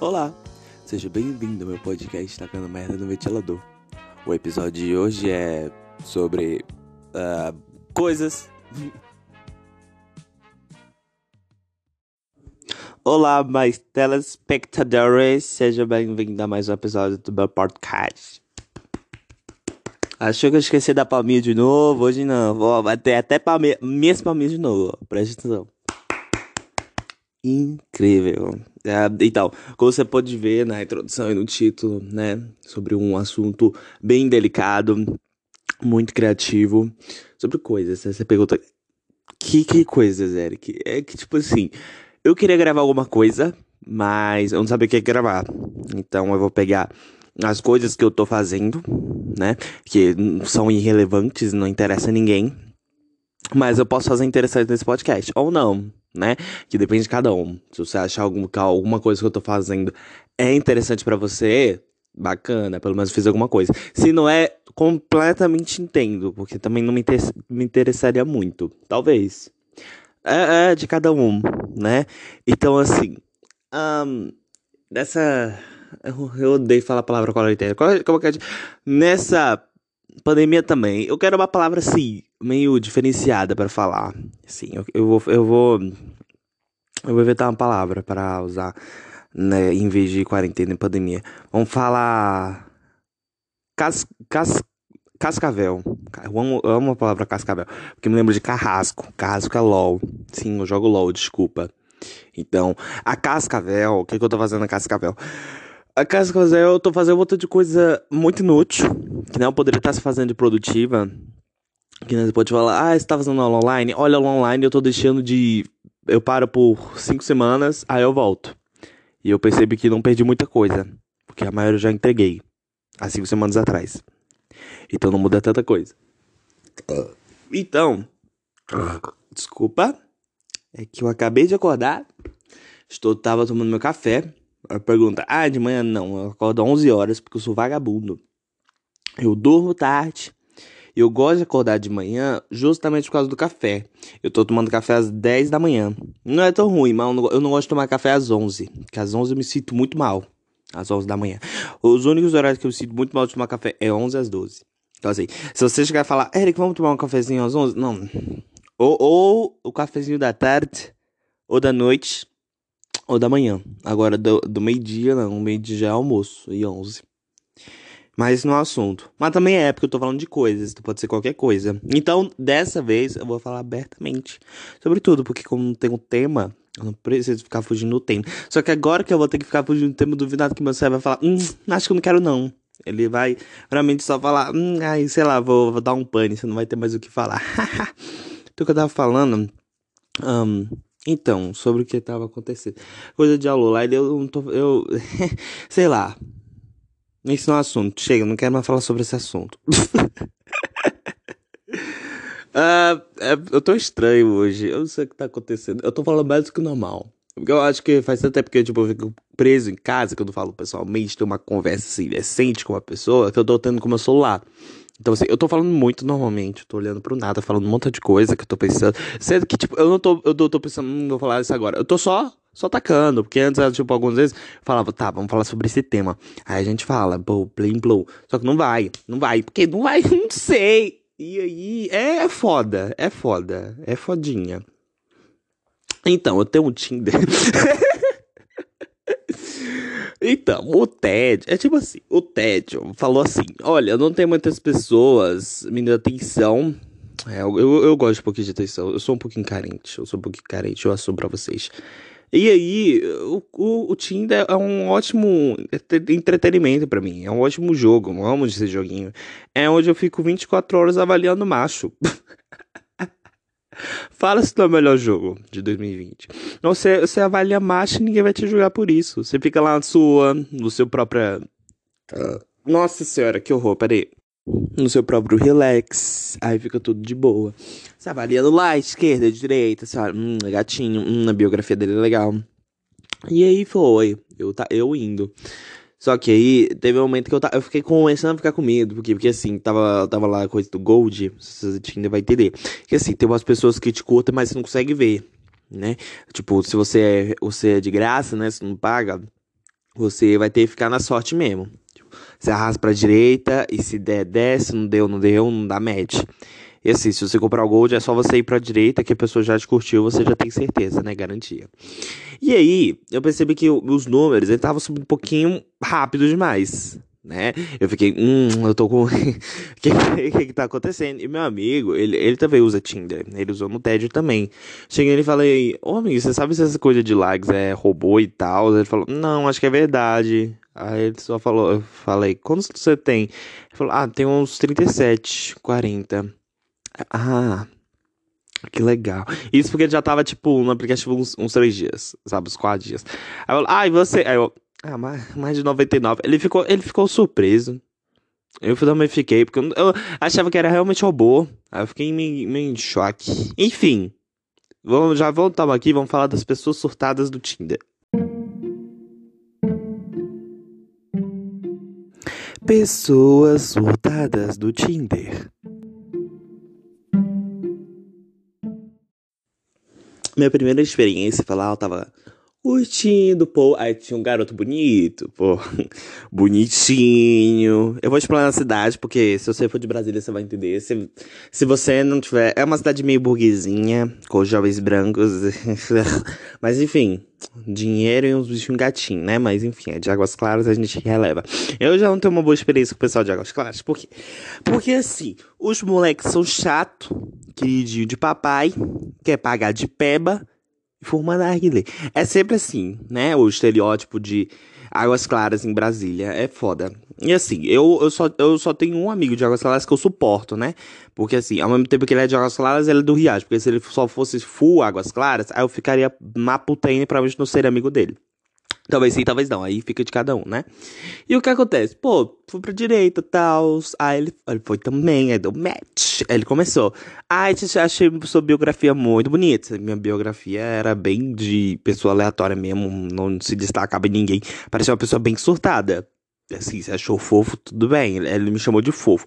Olá, seja bem-vindo ao meu podcast Tacando Merda no Ventilador. O episódio de hoje é sobre uh, coisas. Olá, mais telespectadores, seja bem-vindo a mais um episódio do meu podcast. Achou que eu esqueci da palminha de novo? Hoje não, vai ter até palminha, minhas palminhas de novo, presta atenção incrível. É, então, como você pode ver na introdução e no título, né, sobre um assunto bem delicado, muito criativo, sobre coisas. Você pergunta, que, que coisas, Eric? É que, tipo assim, eu queria gravar alguma coisa, mas eu não sabia o que gravar. Então eu vou pegar as coisas que eu tô fazendo, né, que são irrelevantes, não interessa a ninguém, mas eu posso fazer interessante nesse podcast, ou não, né? Que depende de cada um. Se você achar algum, alguma coisa que eu tô fazendo é interessante para você, bacana, pelo menos fiz alguma coisa. Se não é, completamente entendo, porque também não me, inter me interessaria muito. Talvez. É, é, de cada um, né? Então, assim. Um, nessa. Eu, eu odeio falar a palavra quarentena. Como que é? Nessa pandemia também. Eu quero uma palavra assim, meio diferenciada para falar. Sim, eu, eu, vou eu vou eu vou inventar uma palavra para usar, né, em vez de quarentena e pandemia. Vamos falar cas, cas, cascavel. Eu amo, eu amo a palavra cascavel, porque me lembro de carrasco. Carrasco é LOL. Sim, eu jogo LOL, desculpa. Então, a cascavel, o que, que eu tô fazendo na cascavel? A cascavel, eu tô fazendo um monte de coisa muito inútil, que não poderia estar se fazendo de produtiva, que você pode falar, ah, você tá fazendo aula online? Olha, aula online eu tô deixando de. Eu paro por cinco semanas, aí eu volto. E eu percebi que não perdi muita coisa. Porque a maioria eu já entreguei. Há cinco semanas atrás. Então não muda tanta coisa. Então. Desculpa. É que eu acabei de acordar. Estou, tava tomando meu café. A pergunta, ah, de manhã não. Eu acordo 11 horas porque eu sou vagabundo. Eu durmo tarde eu gosto de acordar de manhã justamente por causa do café. Eu tô tomando café às 10 da manhã. Não é tão ruim, mas eu não gosto de tomar café às 11. Porque às 11 eu me sinto muito mal. Às 11 da manhã. Os únicos horários que eu me sinto muito mal de tomar café é 11 às 12. Então assim, se você chegar e falar, Eric, vamos tomar um cafezinho às 11? Não. Ou, ou o cafezinho da tarde, ou da noite, ou da manhã. Agora, do, do meio-dia, não. Meio-dia já é almoço. E 11. Mas não é assunto. Mas também é, porque eu tô falando de coisas, então pode ser qualquer coisa. Então, dessa vez, eu vou falar abertamente sobre tudo, porque como não tem um tema, eu não preciso ficar fugindo do tema. Só que agora que eu vou ter que ficar fugindo do tema, duvidado que meu cérebro vai falar, hum, acho que eu não quero não. Ele vai realmente só falar, hum, ai, sei lá, vou, vou dar um pane, você não vai ter mais o que falar. então, o que eu tava falando, um, então, sobre o que tava acontecendo. Coisa de aula lá, eu não tô, eu, sei lá, isso não é assunto. Chega, não quero mais falar sobre esse assunto. uh, é, eu tô estranho hoje. Eu não sei o que tá acontecendo. Eu tô falando mais do que normal. Porque eu acho que faz tanto tempo que tipo, eu fico preso em casa, que eu não falo pessoalmente, ter uma conversa assim decente com uma pessoa, que eu tô tendo com o meu celular. Então, assim, eu tô falando muito normalmente, tô olhando pro nada, falando um monte de coisa que eu tô pensando. Sendo que, tipo, eu não tô, eu tô, tô pensando, não vou falar isso agora. Eu tô só só tacando. Porque antes, tipo, algumas vezes falava, tá, vamos falar sobre esse tema. Aí a gente fala, pô, plim, blow. Só que não vai, não vai, porque não vai, não sei. E aí, é foda, é foda, é fodinha. Então, eu tenho um Tinder. então, o Ted, é tipo assim, o Ted falou assim: Olha, não tem muitas pessoas me dando atenção. É, eu, eu, eu, gosto de um pouquinho de atenção. Eu sou um pouquinho carente. Eu sou um pouquinho carente, eu assumo pra vocês. E aí, o, o, o Tinder é um ótimo entretenimento para mim. É um ótimo jogo. Eu amo esse joguinho. É onde eu fico 24 horas avaliando macho. Fala se não é o melhor jogo de 2020. Você, você avalia macho e ninguém vai te julgar por isso. Você fica lá na sua, no seu próprio. Nossa senhora, que horror, peraí no seu próprio relax, aí fica tudo de boa. Você avaliando lá, esquerda, direita, você olha, hum, gatinho, hum, a biografia dele é legal. E aí foi, eu, tá, eu indo. Só que aí teve um momento que eu, eu fiquei começando a ficar com medo, porque, porque assim, tava, tava lá a coisa do Gold, você ainda vai entender. Que assim, tem umas pessoas que te curtem, mas você não consegue ver, né? Tipo, se você é, você é de graça, né? Você não paga, você vai ter que ficar na sorte mesmo. Você arrasta pra direita e se der, desce, não deu, não deu, não dá match. E assim, se você comprar o Gold, é só você ir pra direita que a pessoa já te curtiu, você já tem certeza, né? Garantia. E aí, eu percebi que os números, ele tava subindo um pouquinho rápido demais né? Eu fiquei, hum, eu tô com. O que, que, que tá acontecendo? E meu amigo, ele, ele também usa Tinder, ele usou no TED também. Cheguei nele e falei, ô amigo, você sabe se essa coisa de likes é robô e tal? Ele falou, não, acho que é verdade. Aí ele só falou, eu falei, quantos você tem? Ele falou, ah, tem uns 37, 40. Ah, que legal. Isso porque ele já tava, tipo, no aplicativo uns, uns três dias, sabe? Uns quatro dias. Aí eu, ah, e você? Aí eu, ah, mais, mais de 99. Ele ficou, ele ficou surpreso. Eu também fiquei, porque eu, eu achava que era realmente robô. Aí eu fiquei meio, meio em choque. Enfim, vamos, já voltamos aqui vamos falar das pessoas surtadas do Tinder. Pessoas surtadas do Tinder. Minha primeira experiência lá, eu tava curtindo, pô. Aí tinha um garoto bonito, pô. Bonitinho. Eu vou explorar a cidade, porque se você for de Brasília, você vai entender. Se, se você não tiver. É uma cidade meio burguesinha, com jovens brancos. Mas enfim, dinheiro e uns bichinhos gatinhos, né? Mas enfim, é de Águas Claras a gente releva. Eu já não tenho uma boa experiência com o pessoal de Águas Claras. Por quê? Porque assim, os moleques são chato, queridinho de papai, quer pagar de peba Fuma narguilé. É sempre assim, né? O estereótipo de Águas Claras em Brasília. É foda. E assim, eu, eu, só, eu só tenho um amigo de Águas Claras que eu suporto, né? Porque assim, ao mesmo tempo que ele é de Águas Claras, ele é do Riacho. Porque se ele só fosse full Águas Claras, aí eu ficaria na puta pra provavelmente não ser amigo dele. Talvez sim, talvez não. Aí fica de cada um, né? E o que acontece? Pô, fui pra direita tal. Aí ele, ele foi também, aí deu match. Aí ele começou. Ai, ah, achei sua biografia muito bonita. Minha biografia era bem de pessoa aleatória mesmo. Não se destacava em ninguém. Parecia uma pessoa bem surtada. Assim, você achou fofo, tudo bem. Ele, me chamou de fofo.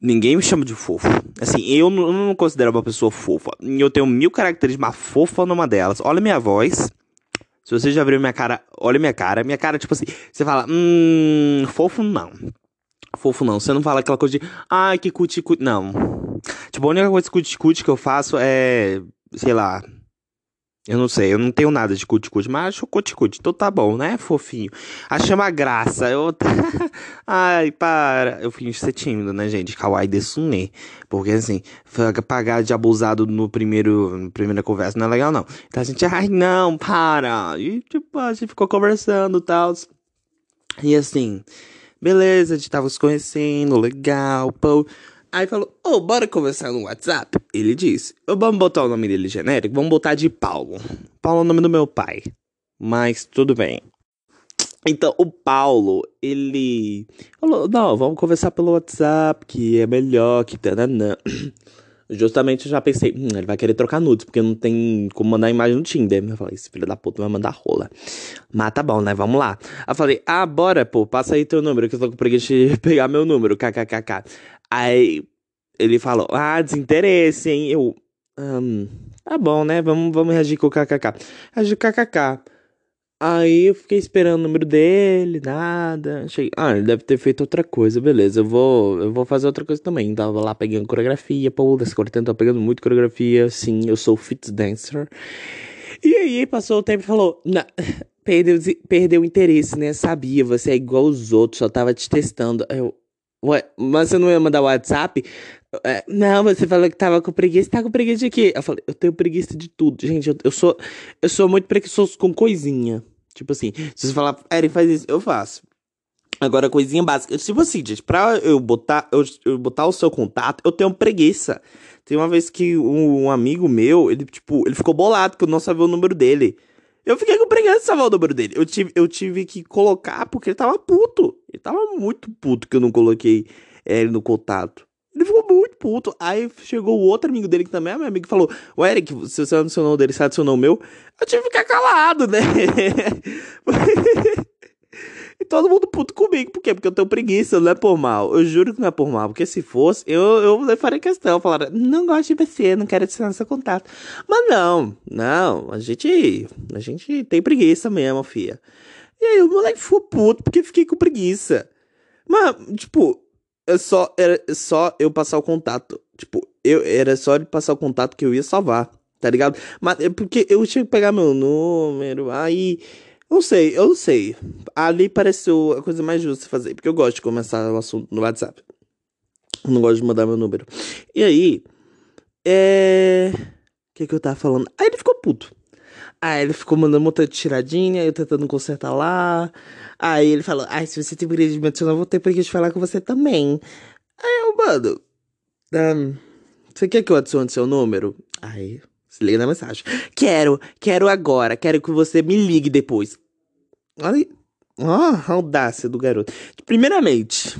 Ninguém me chama de fofo. Assim, eu não, eu não considero uma pessoa fofa. Eu tenho mil características, mas fofa numa delas. Olha minha voz. Se você já viu minha cara, olha minha cara. Minha cara, tipo assim, você fala, hum, fofo não. Fofo não. Você não fala aquela coisa de, ai, que cuti, cuti. Não. Tipo, a única coisa cuti, cuti que eu faço é, sei lá, eu não sei, eu não tenho nada de cuti-cuti, mas acho cuti-cuti. Então tá bom, né, fofinho? Achei uma graça. Eu. Ai, para. Eu fingi ser tímido, né, gente? Kawaii desune. Porque assim, pagar de abusado no primeiro. Na primeira conversa não é legal, não. Então a gente, ai, não, para. E tipo, a gente ficou conversando e tal. E assim, beleza, a gente tava se conhecendo, legal, pô. Aí falou, ô, oh, bora conversar no WhatsApp? Ele disse, vamos botar o nome dele genérico? Vamos botar de Paulo. Paulo é o nome do meu pai. Mas tudo bem. Então, o Paulo, ele falou, não, vamos conversar pelo WhatsApp, que é melhor, que tananã. Justamente eu já pensei, hum, ele vai querer trocar nudes, porque não tem como mandar imagem no Tinder. Eu falei, esse filho da puta vai mandar rola. Mas tá bom, né? Vamos lá. Aí eu falei, ah, bora, pô, passa aí teu número, que eu tô com preguiça de pegar meu número, kkkk. Aí ele falou, ah, desinteresse, hein? Eu, um, tá bom, né? Vamos, vamos reagir com o kkk. Reagir com o kkk. Aí eu fiquei esperando o número dele, nada. Cheguei, ah, ele deve ter feito outra coisa, beleza. Eu vou, eu vou fazer outra coisa também. Tava lá pegando coreografia, pô, desse quarteto tá pegando muito coreografia. Sim, eu sou fit dancer. E aí passou o tempo e falou: perdeu, perdeu o interesse, né? Sabia, você é igual os outros, só tava te testando. Eu, ué, mas você não ia mandar WhatsApp? É, não, você falou que tava com preguiça. Tá com preguiça de quê? Eu falei, eu tenho preguiça de tudo. Gente, eu, eu sou eu sou muito preguiçoso com coisinha. Tipo assim, se você falar, Eren, faz isso, eu faço. Agora, coisinha básica. Tipo assim, gente, pra eu botar, eu, eu, botar o seu contato, eu tenho preguiça. Tem uma vez que um, um, amigo meu, ele, tipo, ele ficou bolado que eu não sabia o número dele. Eu fiquei com preguiça de saber o número dele. Eu tive, eu tive que colocar porque ele tava puto. Ele tava muito puto que eu não coloquei é, ele no contato. Ele ficou muito puto. Aí chegou o outro amigo dele que também é meu amigo e falou: O Eric, se você adicionou o dele, você adicionou o meu. Eu tive que ficar calado, né? e todo mundo puto comigo. Por quê? Porque eu tenho preguiça, não é por mal. Eu juro que não é por mal. Porque se fosse, eu, eu faria questão. Falar, não gosto de você, não quero adicionar seu contato. Mas não, não. A gente, a gente tem preguiça mesmo, fia. E aí o moleque ficou puto porque fiquei com preguiça. Mas, tipo, é só, era só eu passar o contato. Tipo, eu, era só ele passar o contato que eu ia salvar, tá ligado? Mas é porque eu tinha que pegar meu número, aí. Eu não sei, eu não sei. Ali pareceu a coisa mais justa fazer, porque eu gosto de começar o assunto no WhatsApp. Eu não gosto de mandar meu número. E aí, é. O que, que eu tava falando? Aí ele ficou puto. Aí ele ficou mandando um de tiradinha, eu tentando consertar lá. Aí ele falou, ai, se você tem preguiça de me adicionar, eu vou ter preguiça de falar com você também. Aí eu, mano, um, você quer que eu adicione seu número? Aí, se liga na mensagem. Quero, quero agora, quero que você me ligue depois. Olha, ó, a audácia do garoto. Primeiramente,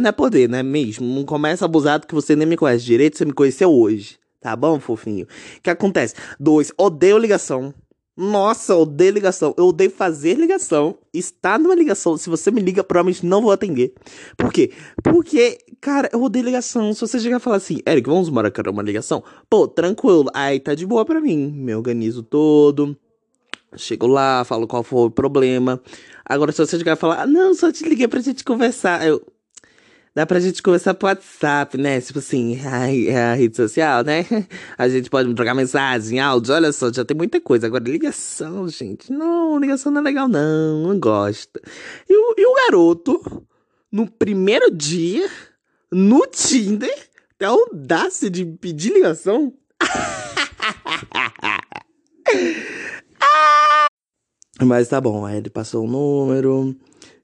não é poder, né mesmo? Não começa abusado que você nem me conhece direito, você me conheceu hoje. Tá bom, fofinho? O que acontece? Dois, odeio ligação. Nossa, odeio ligação. Eu odeio fazer ligação. Estar numa ligação. Se você me liga, provavelmente não vou atender. Por quê? Porque, cara, eu odeio ligação. Se você chegar e falar assim, Eric, vamos marcar uma ligação? Pô, tranquilo. Aí tá de boa pra mim. Me organizo todo. Chego lá, falo qual foi o problema. Agora, se você chegar e falar, ah, não, só te liguei pra gente conversar. Eu, Dá pra gente conversar pro WhatsApp, né? Tipo assim, a, a rede social, né? A gente pode trocar mensagem, áudio, olha só, já tem muita coisa. Agora, ligação, gente. Não, ligação não é legal, não. Não gosta. E o, e o garoto, no primeiro dia, no Tinder, tem a audácia de pedir ligação. Mas tá bom, aí ele passou o número.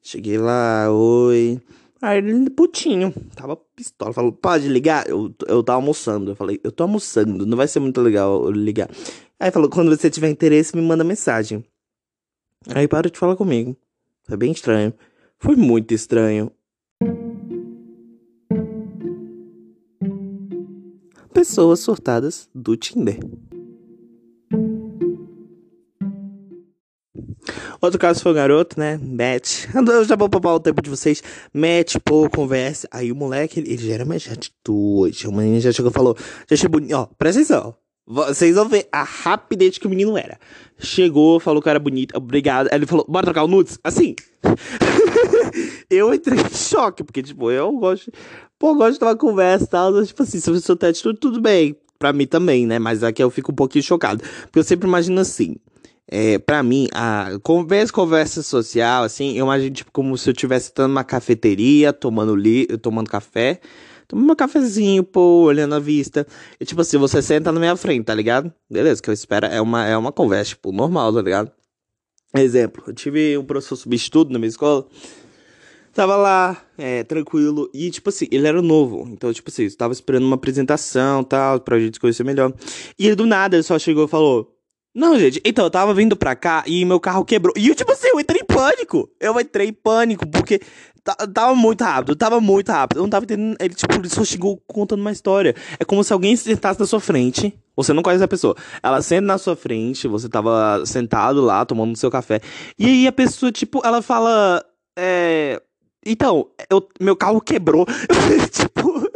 Cheguei lá, oi. Aí ele, putinho, tava pistola. Falou, pode ligar? Eu, eu tava almoçando. Eu falei, eu tô almoçando, não vai ser muito legal eu ligar. Aí falou, quando você tiver interesse, me manda mensagem. Aí para de falar comigo. Foi bem estranho. Foi muito estranho. Pessoas surtadas do Tinder. Outro caso foi o garoto, né? Mete. Eu já vou poupar o tempo de vocês. Mete, pô, conversa. Aí o moleque, ele, ele já era mais atitude. O menino já chegou e falou: Já achei bonito. Ó, presta atenção. Vocês vão ver a rapidez que o menino era. Chegou, falou que era bonito, obrigado. Aí ele falou: Bora trocar o nudes? Assim. eu entrei em choque, porque, tipo, eu gosto. Pô, eu gosto de tomar conversa e tal. Tipo assim, se eu sou atitude, tudo bem. Pra mim também, né? Mas aqui eu fico um pouquinho chocado. Porque eu sempre imagino assim. É, para mim, a conversa, conversa social, assim, eu imagino tipo, como se eu estivesse estando numa cafeteria, tomando, li, tomando café, tomando um cafezinho, pô, olhando a vista. E tipo assim, você senta na minha frente, tá ligado? Beleza, que eu espero é uma, é uma conversa, tipo, normal, tá ligado? Exemplo, eu tive um professor substituto na minha escola. Tava lá, é, tranquilo. E, tipo assim, ele era novo. Então, tipo assim, eu tava esperando uma apresentação tal, pra gente conhecer melhor. E ele, do nada, ele só chegou e falou: não, gente, então eu tava vindo pra cá e meu carro quebrou. E eu, tipo assim, eu entrei em pânico. Eu entrei em pânico, porque tava muito rápido, tava muito rápido. Eu não tava entendendo. Ele, tipo, ele só chegou contando uma história. É como se alguém sentasse na sua frente. Você não conhece a pessoa. Ela senta na sua frente, você tava sentado lá, tomando seu café. E aí a pessoa, tipo, ela fala. É. Então, eu, meu carro quebrou. Tipo.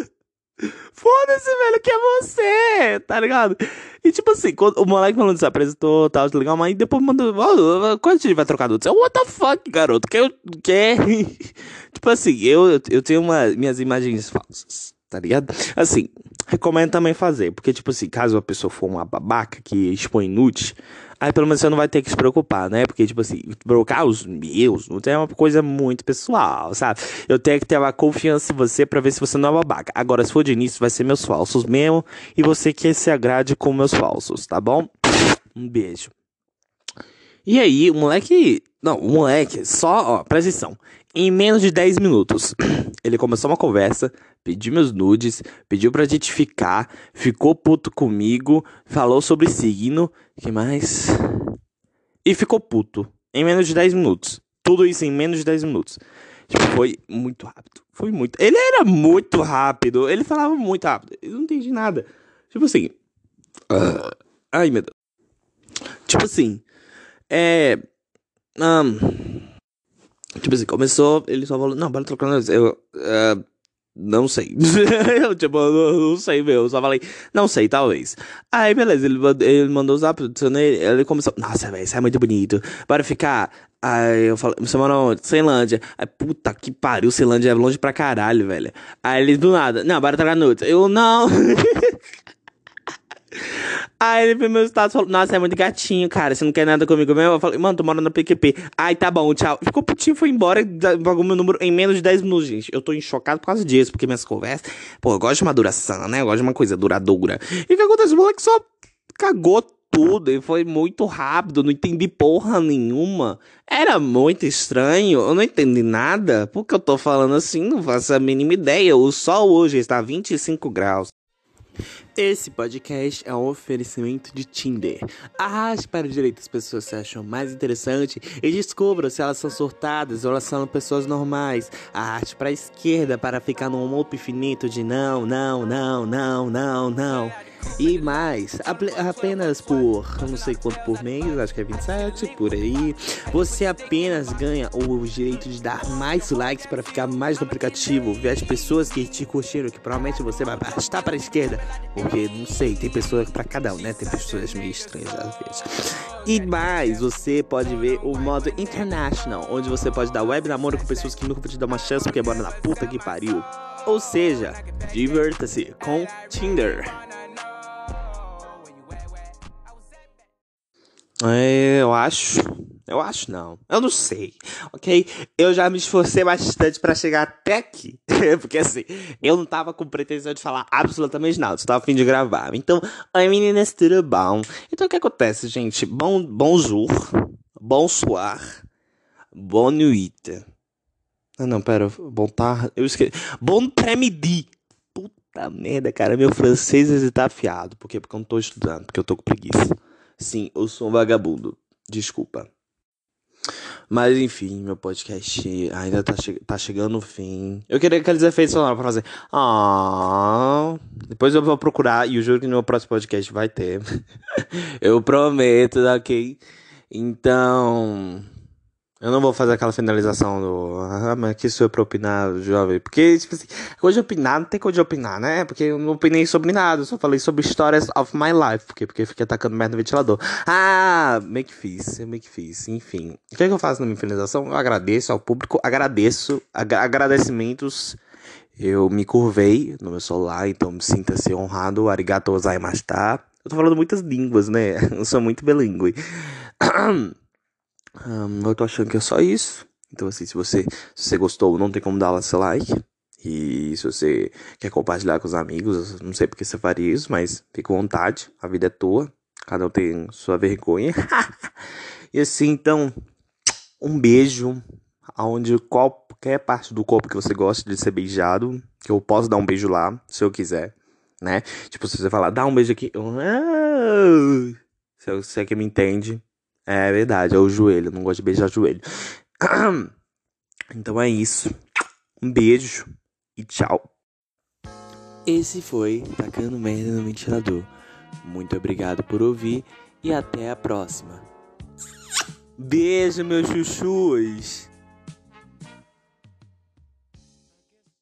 Foda-se, velho, que é você, tá ligado? E tipo assim, quando o moleque falando se apresentou, tal, tá legal, mas depois mandou, oh, quando a gente vai trocar nudes? What the fuck, garoto? Que, que? tipo assim, eu, eu tenho uma, minhas imagens falsas, tá ligado? Assim, recomendo também fazer, porque tipo assim, caso a pessoa for uma babaca que expõe nudes, Aí pelo menos você não vai ter que se preocupar, né? Porque, tipo assim, trocar os meus não é uma coisa muito pessoal, sabe? Eu tenho que ter uma confiança em você para ver se você não é babaca. Agora, se for de início, vai ser meus falsos mesmo. E você que se agrade com meus falsos, tá bom? Um beijo. E aí, o moleque. Não, o moleque, só, ó, presta atenção. Em menos de 10 minutos, ele começou uma conversa, pediu meus nudes, pediu pra gente ficar, ficou puto comigo, falou sobre signo, que mais? E ficou puto. Em menos de 10 minutos. Tudo isso em menos de 10 minutos. Tipo, foi muito rápido. Foi muito. Ele era muito rápido. Ele falava muito rápido. Eu não entendi nada. Tipo assim. Uh, ai, meu Deus. Tipo assim. É. Um, tipo assim, começou. Ele só falou: Não, bora trocar. Eu. Uh, Não sei. eu, tipo, não, não, sei, meu. Eu só falei, não sei, talvez. Aí, beleza, ele, ele mandou usar, adicionei, ele começou, nossa, velho, isso é muito bonito. Para ficar. Aí eu falei, você mora onde? Ceilândia. Aí, puta que pariu, Ceilândia é longe pra caralho, velho. Aí ele do nada, não, bora tragar noite. Eu, não. Aí ele viu meu status e falou, nossa, é muito gatinho, cara. Você não quer nada comigo mesmo? Eu falei, mano, tô morando na PQP. Ai, tá bom, tchau. Ficou putinho, foi embora, pagou meu número em menos de 10 minutos, gente. Eu tô enchocado por causa disso, porque minhas conversas. Pô, eu gosto de uma duração, né? Eu gosto de uma coisa duradoura. E o que acontece? O moleque só cagou tudo e foi muito rápido, não entendi porra nenhuma. Era muito estranho, eu não entendi nada. Porque eu tô falando assim, não faço a mínima ideia. O sol hoje está 25 graus. Esse podcast é um oferecimento de Tinder. Arraste para a direita as pessoas que acham mais interessante e descubra se elas são surtadas ou elas são pessoas normais. Arraste para a esquerda para ficar num loop infinito de não, não, não, não, não, não. E mais, apenas por não sei quanto por mês, acho que é 27, por aí, você apenas ganha o direito de dar mais likes para ficar mais no aplicativo, ver as pessoas que te curtiram, que provavelmente você vai arrastar para a esquerda, porque não sei, tem pessoas para cada um, né? Tem pessoas meio estranhas às vezes. E mais, você pode ver o modo international, onde você pode dar web namoro com pessoas que nunca vão te dar uma chance porque moram na puta que pariu. Ou seja, divirta-se com Tinder. Eu acho. Eu acho não. Eu não sei. Ok? Eu já me esforcei bastante para chegar até aqui. Porque assim, eu não tava com pretensão de falar absolutamente nada. Só tava a fim de gravar. Então, oi meninas, tudo bom? Então o que acontece, gente? Bom, bonjour. Bonsoir. Bonne nuit. Ah, não, pera. Bom tarde. Eu esqueci. Bon pré-midi. Puta merda, cara. Meu francês tá afiado. Por quê? Porque eu não tô estudando. Porque eu tô com preguiça. Sim, eu sou um vagabundo. Desculpa. Mas enfim, meu podcast ainda tá, che tá chegando no fim. Eu queria aqueles efeitos sonoros pra fazer. Ah, depois eu vou procurar e eu juro que no meu próximo podcast vai ter. eu prometo, ok? Então. Eu não vou fazer aquela finalização do. Ah, mas que isso é pra opinar, jovem. Porque, tipo assim, coisa de opinar, não tem coisa de opinar, né? Porque eu não opinei sobre nada, eu só falei sobre stories of my life. Porque, porque fiquei atacando merda no ventilador. Ah, meio que fiz, meio que fiz. Enfim. O que, é que eu faço na minha finalização? Eu agradeço ao público, agradeço, ag agradecimentos. Eu me curvei no meu celular, então me sinta-se honrado. Arigato gozaimashita. Eu tô falando muitas línguas, né? Eu sou muito bilíngue. Eu tô achando que é só isso. Então, assim, se você, se você gostou, não tem como dar seu like. E se você quer compartilhar com os amigos, não sei porque você faria isso, mas fica à vontade. A vida é tua. Cada um tem sua vergonha. e assim, então, um beijo. Aonde qualquer parte do corpo que você gosta de ser beijado, que eu posso dar um beijo lá, se eu quiser, né? Tipo, se você falar, dá um beijo aqui, ah! se você é que me entende, é verdade, é o joelho. não gosto de beijar joelho. Então é isso. Um beijo e tchau. Esse foi Tacando Merda no Ventilador. Muito obrigado por ouvir e até a próxima. Beijo, meus chuchus!